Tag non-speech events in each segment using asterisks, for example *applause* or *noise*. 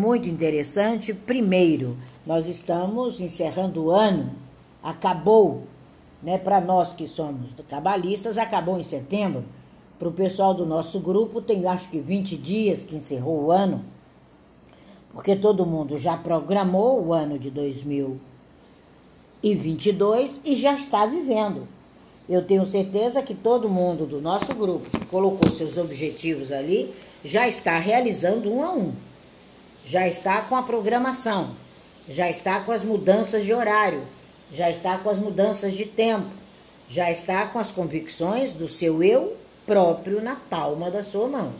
Muito interessante. Primeiro, nós estamos encerrando o ano, acabou, né, para nós que somos cabalistas, acabou em setembro. Para o pessoal do nosso grupo, tem acho que 20 dias que encerrou o ano, porque todo mundo já programou o ano de 2022 e já está vivendo. Eu tenho certeza que todo mundo do nosso grupo que colocou seus objetivos ali já está realizando um a um. Já está com a programação, já está com as mudanças de horário, já está com as mudanças de tempo, já está com as convicções do seu eu próprio na palma da sua mão.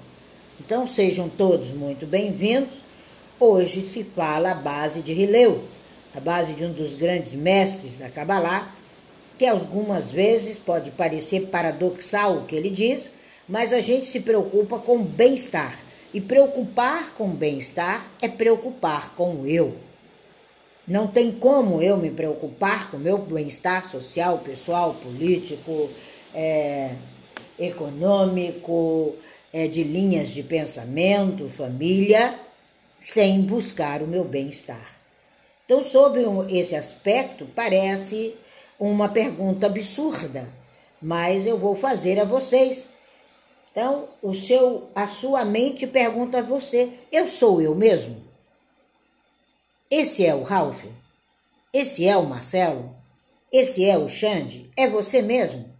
Então sejam todos muito bem-vindos. Hoje se fala a base de Rileu, a base de um dos grandes mestres da Kabbalah, que algumas vezes pode parecer paradoxal o que ele diz, mas a gente se preocupa com o bem-estar. E preocupar com o bem-estar é preocupar com o eu. Não tem como eu me preocupar com o meu bem-estar social, pessoal, político, é, econômico, é, de linhas de pensamento, família, sem buscar o meu bem-estar. Então, sob esse aspecto, parece uma pergunta absurda, mas eu vou fazer a vocês. Então, o seu, a sua mente pergunta a você: eu sou eu mesmo? Esse é o Ralph? Esse é o Marcelo? Esse é o Xande? É você mesmo?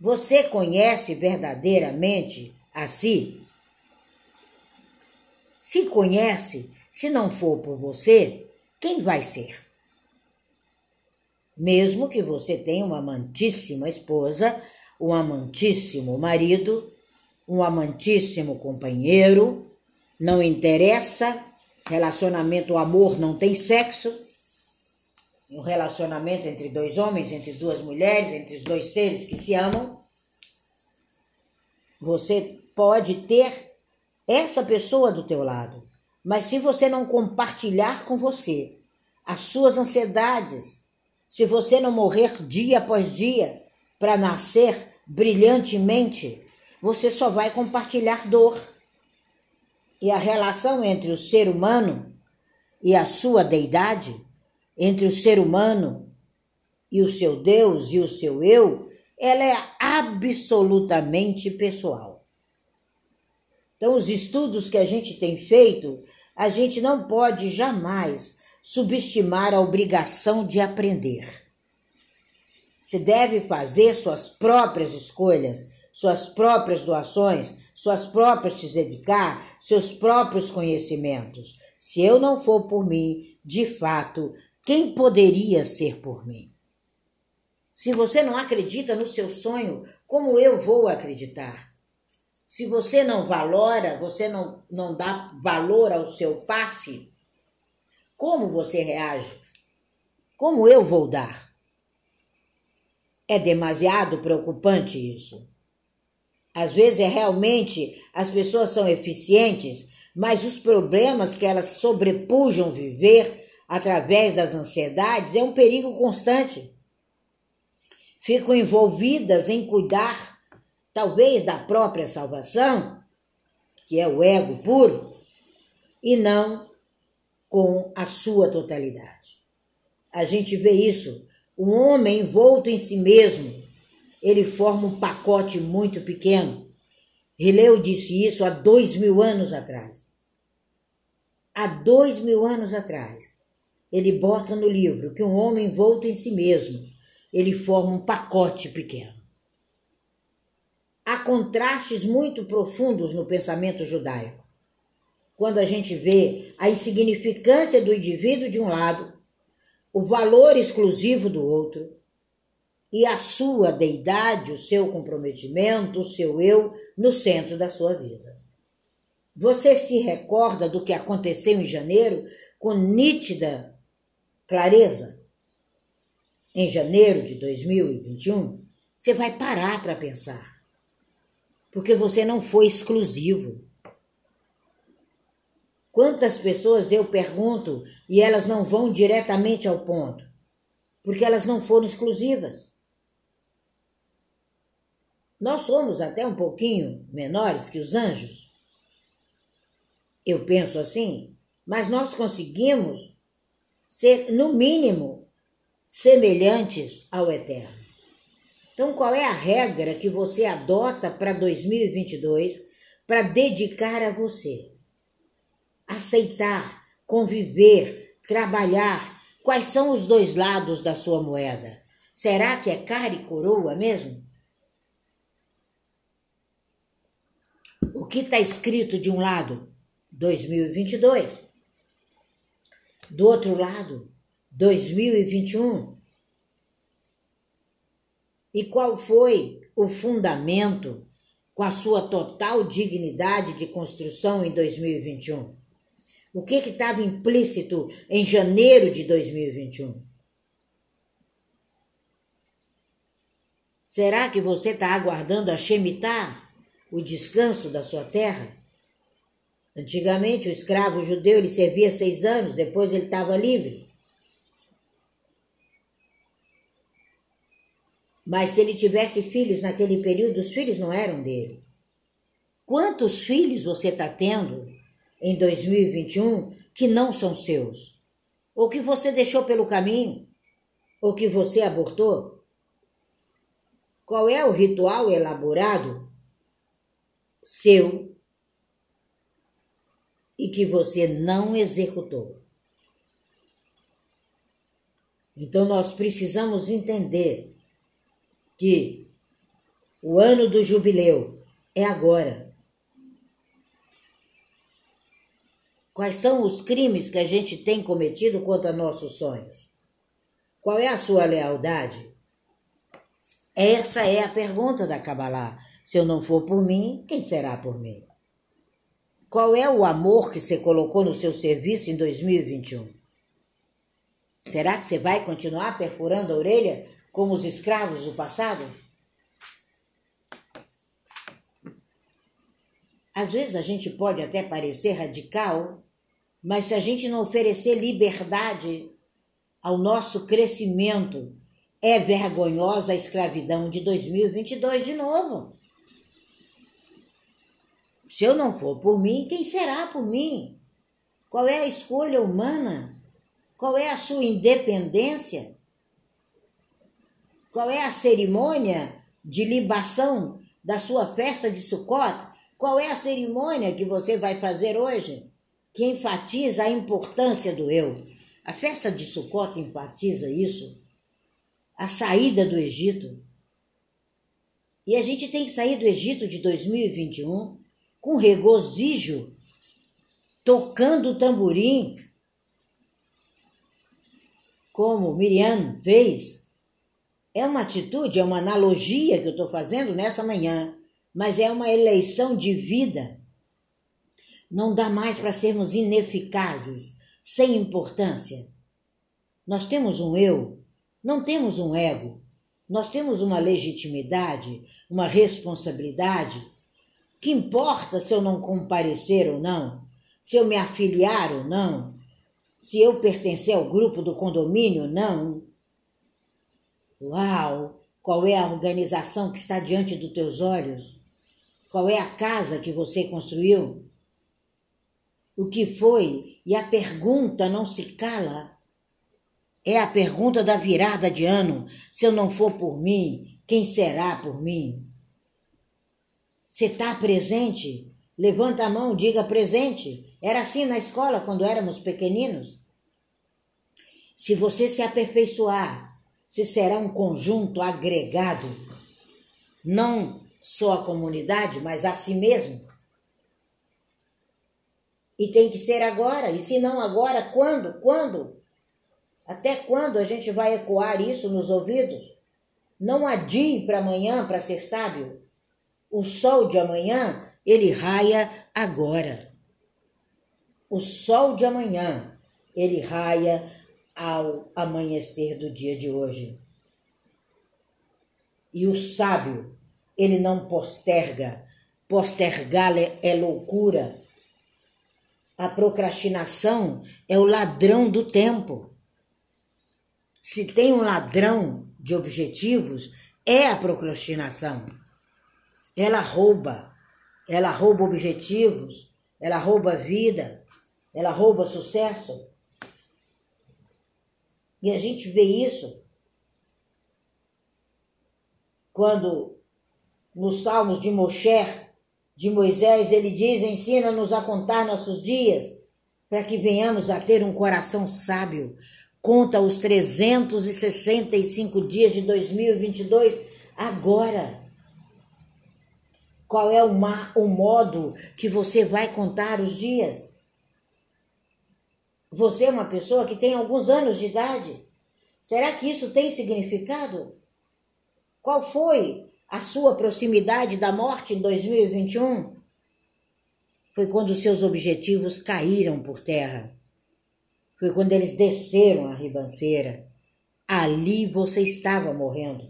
Você conhece verdadeiramente a si? Se conhece, se não for por você, quem vai ser? Mesmo que você tenha uma amantíssima esposa, um amantíssimo marido, um amantíssimo companheiro, não interessa, relacionamento, amor não tem sexo, um relacionamento entre dois homens, entre duas mulheres, entre os dois seres que se amam, você pode ter essa pessoa do teu lado, mas se você não compartilhar com você as suas ansiedades, se você não morrer dia após dia para nascer brilhantemente, você só vai compartilhar dor. E a relação entre o ser humano e a sua deidade, entre o ser humano e o seu Deus e o seu eu, ela é absolutamente pessoal. Então, os estudos que a gente tem feito, a gente não pode jamais subestimar a obrigação de aprender. Você deve fazer suas próprias escolhas, suas próprias doações, suas próprias se dedicar, seus próprios conhecimentos. Se eu não for por mim, de fato, quem poderia ser por mim? Se você não acredita no seu sonho, como eu vou acreditar? Se você não valora, você não, não dá valor ao seu passe, como você reage? Como eu vou dar? É demasiado preocupante isso. Às vezes é realmente as pessoas são eficientes, mas os problemas que elas sobrepujam viver através das ansiedades é um perigo constante. Ficam envolvidas em cuidar, talvez, da própria salvação, que é o ego puro, e não com a sua totalidade. A gente vê isso. Um homem envolto em si mesmo, ele forma um pacote muito pequeno. Rileu disse isso há dois mil anos atrás. Há dois mil anos atrás, ele bota no livro que um homem envolto em si mesmo, ele forma um pacote pequeno. Há contrastes muito profundos no pensamento judaico quando a gente vê a insignificância do indivíduo de um lado, o valor exclusivo do outro, e a sua deidade, o seu comprometimento, o seu eu no centro da sua vida. Você se recorda do que aconteceu em janeiro com nítida clareza? Em janeiro de 2021, você vai parar para pensar. Porque você não foi exclusivo. Quantas pessoas eu pergunto e elas não vão diretamente ao ponto? Porque elas não foram exclusivas. Nós somos até um pouquinho menores que os anjos. Eu penso assim, mas nós conseguimos ser, no mínimo, semelhantes ao eterno. Então, qual é a regra que você adota para 2022 para dedicar a você? Aceitar, conviver, trabalhar. Quais são os dois lados da sua moeda? Será que é cara e coroa mesmo? O que está escrito de um lado? 2022. Do outro lado, 2021. E qual foi o fundamento com a sua total dignidade de construção em 2021? O que estava implícito em janeiro de 2021? Será que você está aguardando a Shemitah, o descanso da sua terra? Antigamente, o escravo judeu ele servia seis anos, depois ele estava livre. Mas se ele tivesse filhos naquele período, os filhos não eram dele. Quantos filhos você está tendo em 2021 que não são seus? Ou que você deixou pelo caminho? Ou que você abortou? Qual é o ritual elaborado seu e que você não executou. Então nós precisamos entender que o ano do jubileu é agora. Quais são os crimes que a gente tem cometido contra nossos sonhos? Qual é a sua lealdade? Essa é a pergunta da Kabbalah. Se eu não for por mim, quem será por mim? Qual é o amor que você colocou no seu serviço em 2021? Será que você vai continuar perfurando a orelha como os escravos do passado? Às vezes a gente pode até parecer radical, mas se a gente não oferecer liberdade ao nosso crescimento, é vergonhosa a escravidão de 2022 de novo. Se eu não for por mim, quem será por mim? Qual é a escolha humana? Qual é a sua independência? Qual é a cerimônia de libação da sua festa de Sukkot? Qual é a cerimônia que você vai fazer hoje? Que enfatiza a importância do eu. A festa de Sukkot enfatiza isso. A saída do Egito. E a gente tem que sair do Egito de 2021 com regozijo, tocando o tamborim, como Miriam fez. É uma atitude, é uma analogia que eu estou fazendo nessa manhã, mas é uma eleição de vida. Não dá mais para sermos ineficazes, sem importância. Nós temos um eu, não temos um ego. Nós temos uma legitimidade, uma responsabilidade que importa se eu não comparecer ou não? Se eu me afiliar ou não? Se eu pertencer ao grupo do condomínio ou não? Uau! Qual é a organização que está diante dos teus olhos? Qual é a casa que você construiu? O que foi? E a pergunta não se cala. É a pergunta da virada de ano. Se eu não for por mim, quem será por mim? Você está presente? Levanta a mão, diga presente. Era assim na escola quando éramos pequeninos. Se você se aperfeiçoar, se será um conjunto agregado, não só a comunidade, mas a si mesmo. E tem que ser agora, e se não agora, quando? Quando? Até quando a gente vai ecoar isso nos ouvidos? Não adie para amanhã para ser sábio. O sol de amanhã, ele raia agora. O sol de amanhã, ele raia ao amanhecer do dia de hoje. E o sábio, ele não posterga. Postergar é loucura. A procrastinação é o ladrão do tempo. Se tem um ladrão de objetivos, é a procrastinação. Ela rouba, ela rouba objetivos, ela rouba vida. ela rouba sucesso. E a gente vê isso quando nos Salmos de Mosher, de Moisés, ele diz: ensina-nos a contar nossos dias, para que venhamos a ter um coração sábio. Conta os 365 dias de 2022 agora. Qual é o, o modo que você vai contar os dias? Você é uma pessoa que tem alguns anos de idade. Será que isso tem significado? Qual foi a sua proximidade da morte em 2021? Foi quando seus objetivos caíram por terra. Foi quando eles desceram a ribanceira. Ali você estava morrendo.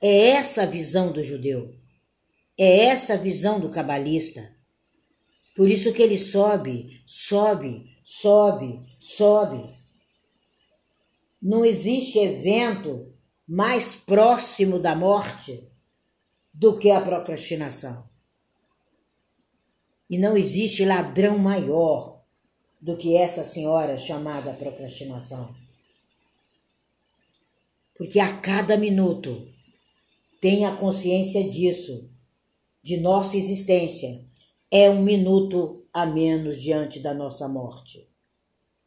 É essa a visão do judeu. É essa a visão do cabalista. Por isso que ele sobe, sobe, sobe, sobe. Não existe evento mais próximo da morte do que a procrastinação. E não existe ladrão maior do que essa senhora chamada procrastinação. Porque a cada minuto tenha consciência disso de nossa existência é um minuto a menos diante da nossa morte.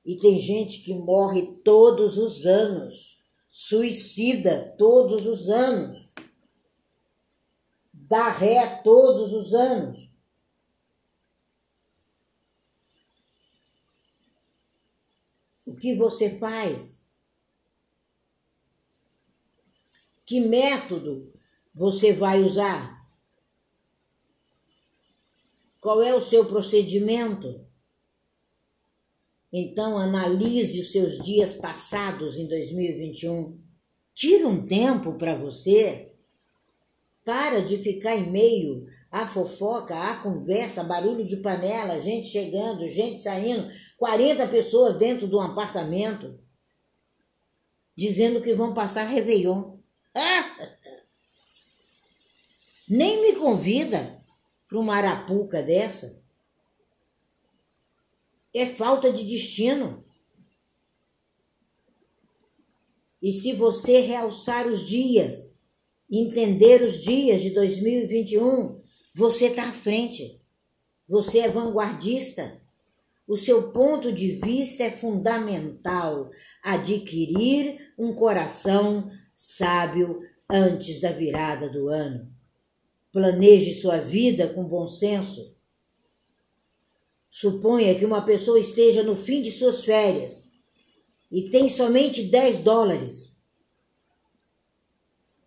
E tem gente que morre todos os anos, suicida todos os anos, dá ré todos os anos. O que você faz? Que método você vai usar? Qual é o seu procedimento? Então, analise os seus dias passados em 2021. Tira um tempo para você. Para de ficar em meio à fofoca, à conversa, barulho de panela, gente chegando, gente saindo, 40 pessoas dentro de um apartamento, dizendo que vão passar Réveillon. Ah! *laughs* Nem me convida para uma arapuca dessa? É falta de destino. E se você realçar os dias, entender os dias de 2021, você está à frente. Você é vanguardista. O seu ponto de vista é fundamental. Adquirir um coração sábio antes da virada do ano. Planeje sua vida com bom senso. Suponha que uma pessoa esteja no fim de suas férias e tem somente 10 dólares.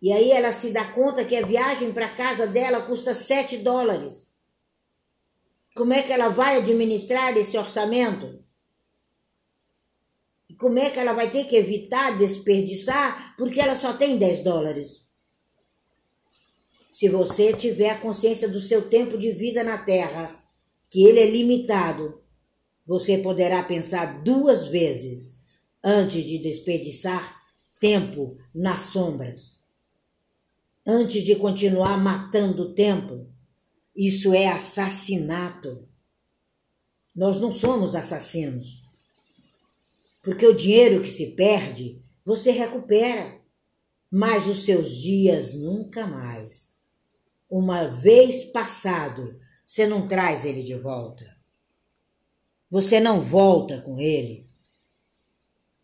E aí ela se dá conta que a viagem para casa dela custa 7 dólares. Como é que ela vai administrar esse orçamento? Como é que ela vai ter que evitar desperdiçar porque ela só tem 10 dólares? Se você tiver a consciência do seu tempo de vida na Terra, que ele é limitado, você poderá pensar duas vezes antes de desperdiçar tempo nas sombras. Antes de continuar matando o tempo, isso é assassinato. Nós não somos assassinos. Porque o dinheiro que se perde, você recupera, mas os seus dias nunca mais uma vez passado, você não traz ele de volta. Você não volta com ele.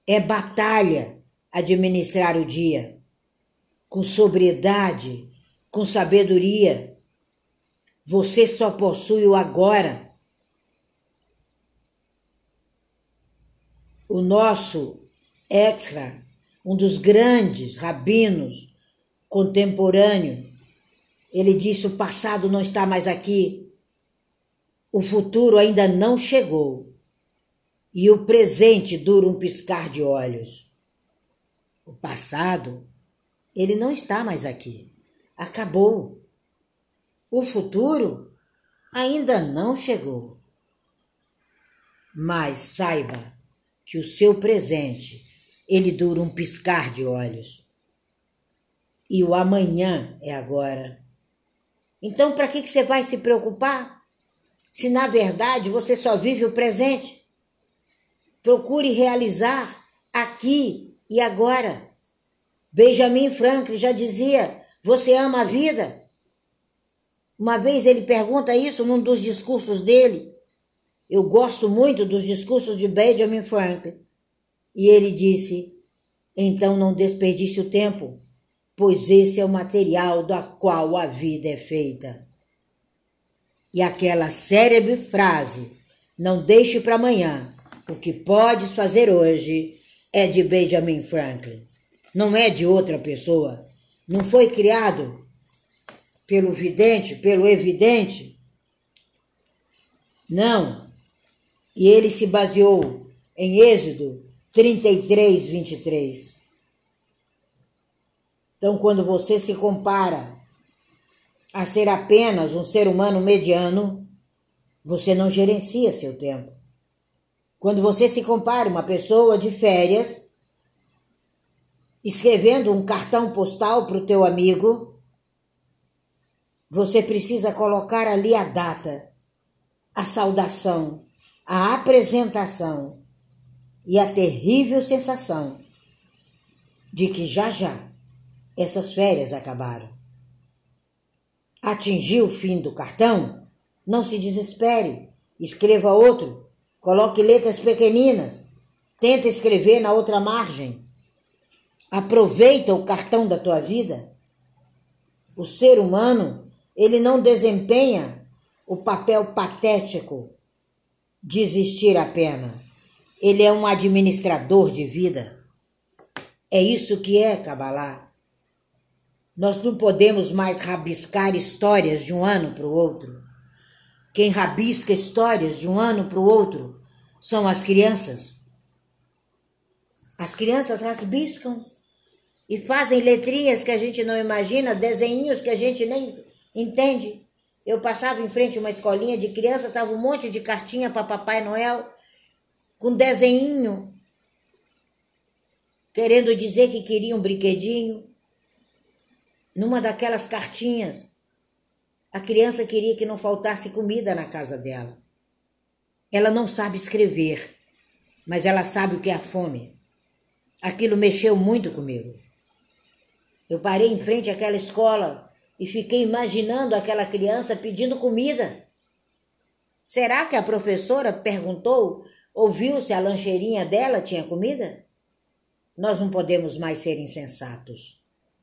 É batalha administrar o dia com sobriedade, com sabedoria. Você só possui o agora. O nosso extra, um dos grandes rabinos contemporâneos, ele disse: o passado não está mais aqui, o futuro ainda não chegou e o presente dura um piscar de olhos. O passado, ele não está mais aqui, acabou. O futuro ainda não chegou. Mas saiba que o seu presente, ele dura um piscar de olhos. E o amanhã é agora. Então, para que, que você vai se preocupar? Se na verdade você só vive o presente. Procure realizar aqui e agora. Benjamin Franklin já dizia: Você ama a vida? Uma vez ele pergunta isso num dos discursos dele. Eu gosto muito dos discursos de Benjamin Franklin. E ele disse: Então não desperdice o tempo, pois esse é o material da qual a vida é feita. E aquela célebre frase: Não deixe para amanhã, o que podes fazer hoje é de Benjamin Franklin, não é de outra pessoa. Não foi criado pelo vidente, pelo evidente. Não. E ele se baseou em Êxodo 33, 23. Então, quando você se compara a ser apenas um ser humano mediano, você não gerencia seu tempo. Quando você se compara uma pessoa de férias, escrevendo um cartão postal para o teu amigo, você precisa colocar ali a data, a saudação, a apresentação e a terrível sensação de que já já essas férias acabaram. Atingiu o fim do cartão? Não se desespere, escreva outro, coloque letras pequeninas, tenta escrever na outra margem. Aproveita o cartão da tua vida. O ser humano ele não desempenha o papel patético de existir apenas. Ele é um administrador de vida. É isso que é Kabbalah. Nós não podemos mais rabiscar histórias de um ano para o outro. Quem rabisca histórias de um ano para o outro são as crianças. As crianças rabiscam e fazem letrinhas que a gente não imagina, desenhinhos que a gente nem Entende? Eu passava em frente a uma escolinha de criança, tava um monte de cartinha para Papai Noel com desenho, querendo dizer que queria um brinquedinho. Numa daquelas cartinhas, a criança queria que não faltasse comida na casa dela. Ela não sabe escrever, mas ela sabe o que é a fome. Aquilo mexeu muito comigo. Eu parei em frente àquela escola e fiquei imaginando aquela criança pedindo comida. Será que a professora perguntou, ouviu se a lancheirinha dela tinha comida? Nós não podemos mais ser insensatos.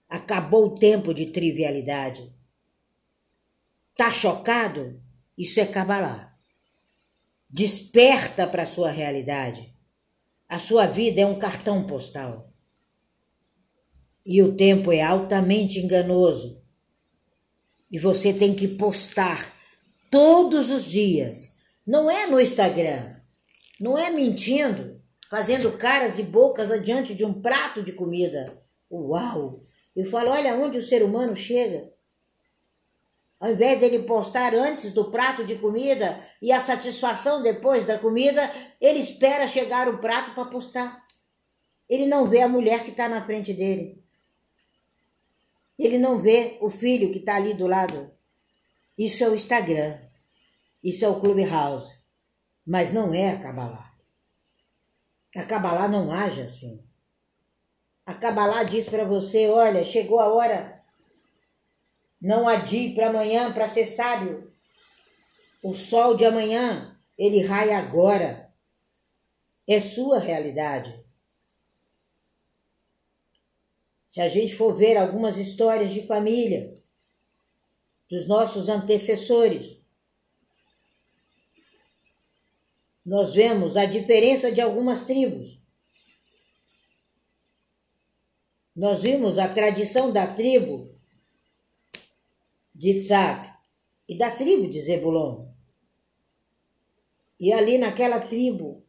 Acabou o tempo de trivialidade. Tá chocado? Isso é cabalá. Desperta para a sua realidade. A sua vida é um cartão postal. E o tempo é altamente enganoso e você tem que postar todos os dias. Não é no Instagram. Não é mentindo, fazendo caras e bocas adiante de um prato de comida. Uau! Eu falo, olha onde o ser humano chega. Ao invés dele postar antes do prato de comida e a satisfação depois da comida, ele espera chegar o prato para postar. Ele não vê a mulher que está na frente dele. Ele não vê o filho que está ali do lado. Isso é o Instagram. Isso é o Clubhouse. Mas não é a Kabbalah. A Kabbalah não age assim. A Kabbalah diz para você: olha, chegou a hora. Não adie para amanhã para ser sábio. O sol de amanhã, ele raia agora. É sua realidade. Se a gente for ver algumas histórias de família dos nossos antecessores, nós vemos a diferença de algumas tribos. Nós vimos a tradição da tribo de Tzak e da tribo de Zebulon. E ali naquela tribo,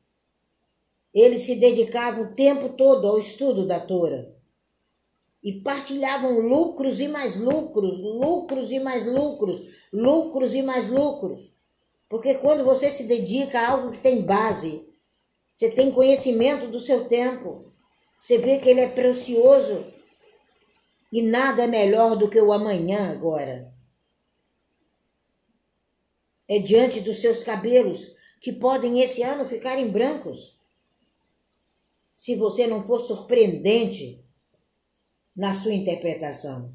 eles se dedicavam o tempo todo ao estudo da Torá e partilhavam lucros e mais lucros, lucros e mais lucros, lucros e mais lucros. Porque quando você se dedica a algo que tem base, você tem conhecimento do seu tempo, você vê que ele é precioso e nada é melhor do que o amanhã agora. É diante dos seus cabelos que podem esse ano ficarem brancos. se você não for surpreendente na sua interpretação.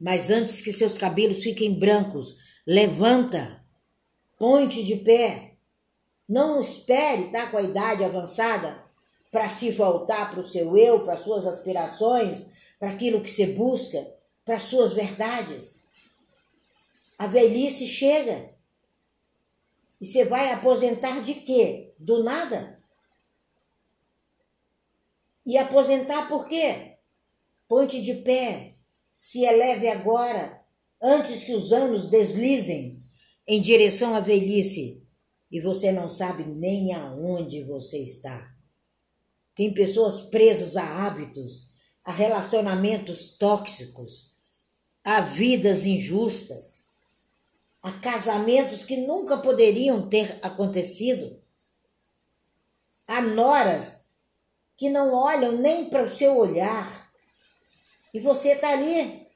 Mas antes que seus cabelos fiquem brancos, levanta, ponte de pé. Não espere estar tá, com a idade avançada para se voltar para o seu eu, para suas aspirações, para aquilo que você busca, para suas verdades. A velhice chega. E você vai aposentar de quê? Do nada? E aposentar por quê? Ponte de pé, se eleve agora, antes que os anos deslizem em direção à velhice e você não sabe nem aonde você está. Tem pessoas presas a hábitos, a relacionamentos tóxicos, a vidas injustas, a casamentos que nunca poderiam ter acontecido, a noras que não olham nem para o seu olhar. E você está ali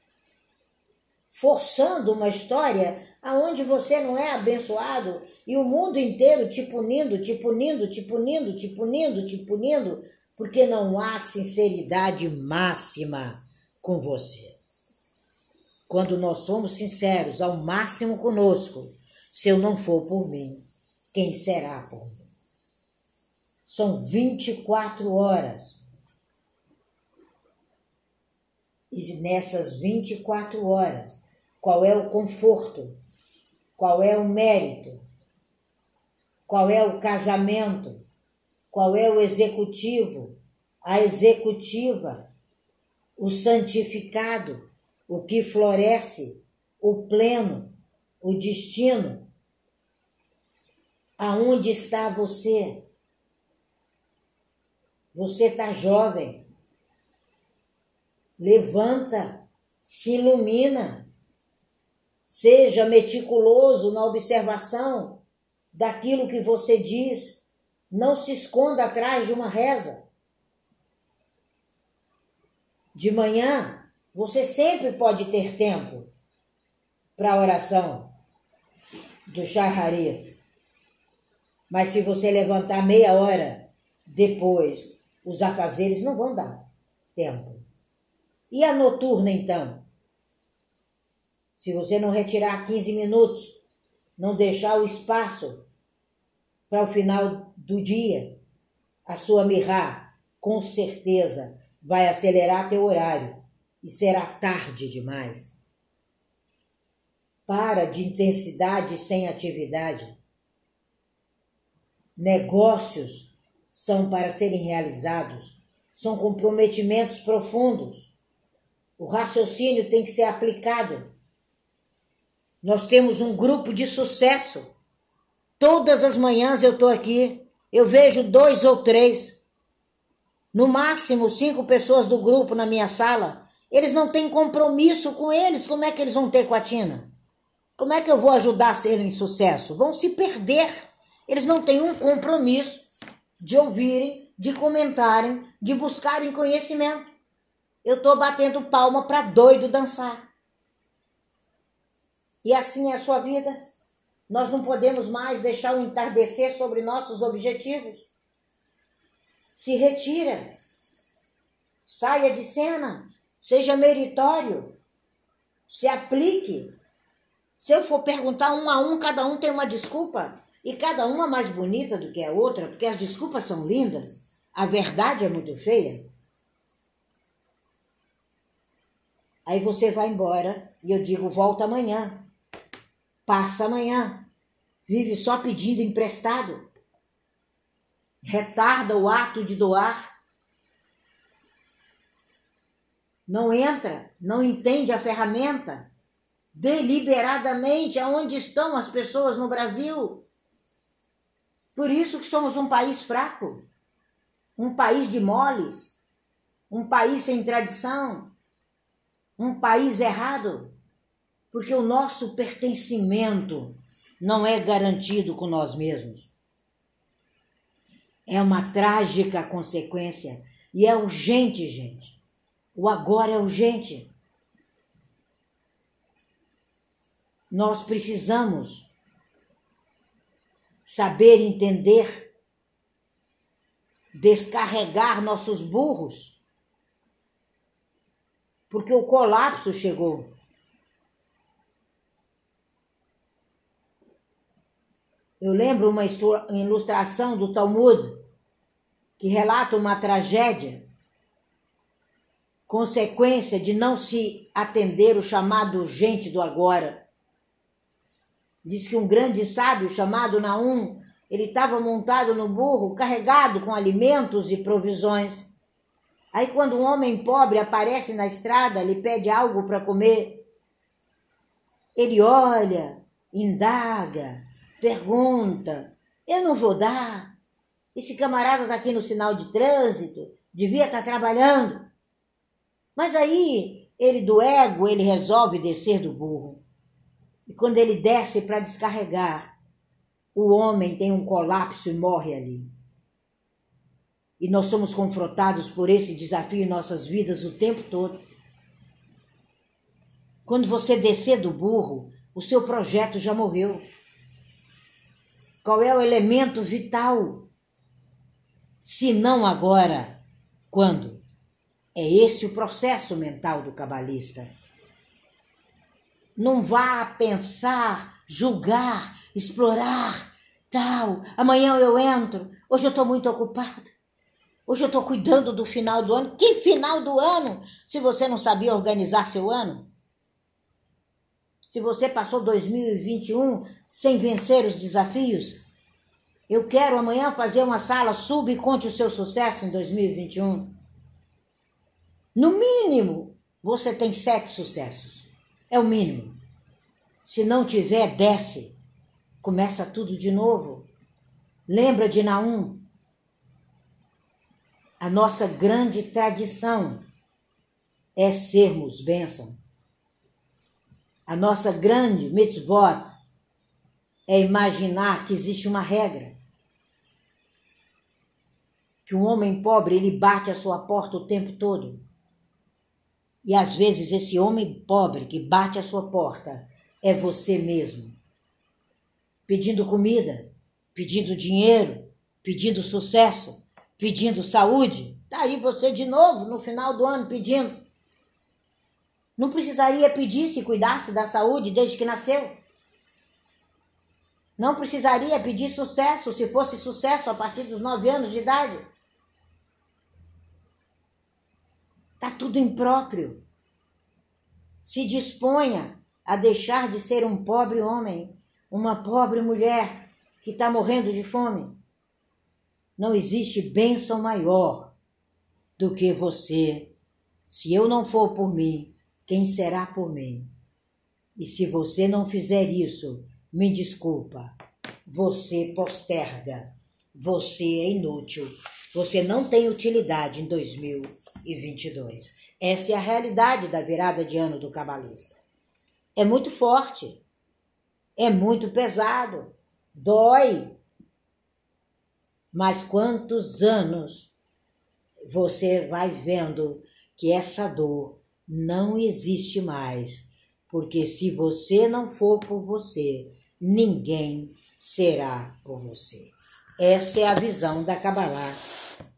forçando uma história aonde você não é abençoado e o mundo inteiro te punindo, te punindo, te punindo, te punindo, te punindo, porque não há sinceridade máxima com você. Quando nós somos sinceros ao máximo conosco, se eu não for por mim, quem será por mim? São 24 horas. E nessas 24 horas, qual é o conforto? Qual é o mérito? Qual é o casamento? Qual é o executivo? A executiva? O santificado? O que floresce? O pleno? O destino? Aonde está você? Você está jovem. Levanta, se ilumina. Seja meticuloso na observação daquilo que você diz. Não se esconda atrás de uma reza. De manhã, você sempre pode ter tempo para a oração do Shaharit. Mas se você levantar meia hora depois os afazeres não vão dar tempo. E a noturna, então? Se você não retirar 15 minutos, não deixar o espaço para o final do dia, a sua mirra, com certeza, vai acelerar teu horário e será tarde demais. Para de intensidade sem atividade. Negócios são para serem realizados, são comprometimentos profundos. O raciocínio tem que ser aplicado. Nós temos um grupo de sucesso. Todas as manhãs eu estou aqui, eu vejo dois ou três, no máximo cinco pessoas do grupo na minha sala. Eles não têm compromisso com eles, como é que eles vão ter com a Tina? Como é que eu vou ajudar a serem sucesso? Vão se perder. Eles não têm um compromisso de ouvirem, de comentarem, de buscarem conhecimento. Eu estou batendo palma para doido dançar. E assim é a sua vida. Nós não podemos mais deixar o entardecer sobre nossos objetivos. Se retira. Saia de cena. Seja meritório. Se aplique. Se eu for perguntar um a um, cada um tem uma desculpa. E cada uma mais bonita do que a outra, porque as desculpas são lindas, a verdade é muito feia. Aí você vai embora e eu digo: volta amanhã, passa amanhã, vive só pedindo emprestado, retarda o ato de doar, não entra, não entende a ferramenta. Deliberadamente aonde estão as pessoas no Brasil. Por isso que somos um país fraco, um país de moles, um país sem tradição, um país errado, porque o nosso pertencimento não é garantido com nós mesmos. É uma trágica consequência e é urgente, gente. O agora é urgente. Nós precisamos saber entender descarregar nossos burros, porque o colapso chegou. Eu lembro uma ilustração do Talmud que relata uma tragédia, consequência de não se atender o chamado urgente do agora. Diz que um grande sábio chamado Naum, ele estava montado no burro, carregado com alimentos e provisões. Aí quando um homem pobre aparece na estrada, lhe pede algo para comer. Ele olha, indaga, pergunta: Eu não vou dar. Esse camarada está aqui no sinal de trânsito, devia estar tá trabalhando. Mas aí, ele do ego, ele resolve descer do burro. E quando ele desce para descarregar, o homem tem um colapso e morre ali. E nós somos confrontados por esse desafio em nossas vidas o tempo todo. Quando você descer do burro, o seu projeto já morreu. Qual é o elemento vital? Se não agora, quando? É esse o processo mental do cabalista. Não vá pensar, julgar, explorar, tal. Amanhã eu entro. Hoje eu estou muito ocupada. Hoje eu estou cuidando do final do ano. Que final do ano? Se você não sabia organizar seu ano? Se você passou 2021 sem vencer os desafios? Eu quero amanhã fazer uma sala sub e conte o seu sucesso em 2021. No mínimo, você tem sete sucessos. É o mínimo. Se não tiver, desce. Começa tudo de novo. Lembra de Naum? A nossa grande tradição é sermos bênção. A nossa grande mitzvot é imaginar que existe uma regra. Que um homem pobre, ele bate a sua porta o tempo todo. E às vezes esse homem pobre que bate a sua porta é você mesmo. Pedindo comida, pedindo dinheiro, pedindo sucesso, pedindo saúde. Tá aí você de novo no final do ano pedindo. Não precisaria pedir se cuidasse da saúde desde que nasceu. Não precisaria pedir sucesso se fosse sucesso a partir dos nove anos de idade. Está tudo impróprio. Se disponha a deixar de ser um pobre homem, uma pobre mulher que está morrendo de fome. Não existe bênção maior do que você. Se eu não for por mim, quem será por mim? E se você não fizer isso, me desculpa, você posterga, você é inútil, você não tem utilidade em 2022. Essa é a realidade da virada de ano do cabalista. É muito forte, é muito pesado, dói. Mas quantos anos você vai vendo que essa dor não existe mais, porque se você não for por você, ninguém será por você. Essa é a visão da Kabbalah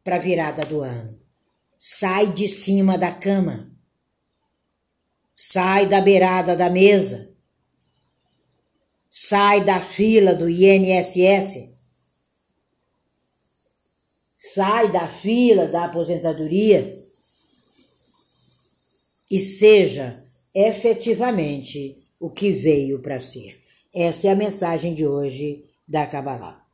para a virada do ano. Sai de cima da cama. Sai da beirada da mesa. Sai da fila do INSS. Sai da fila da aposentadoria e seja efetivamente o que veio para ser. Essa é a mensagem de hoje da Kabbalah.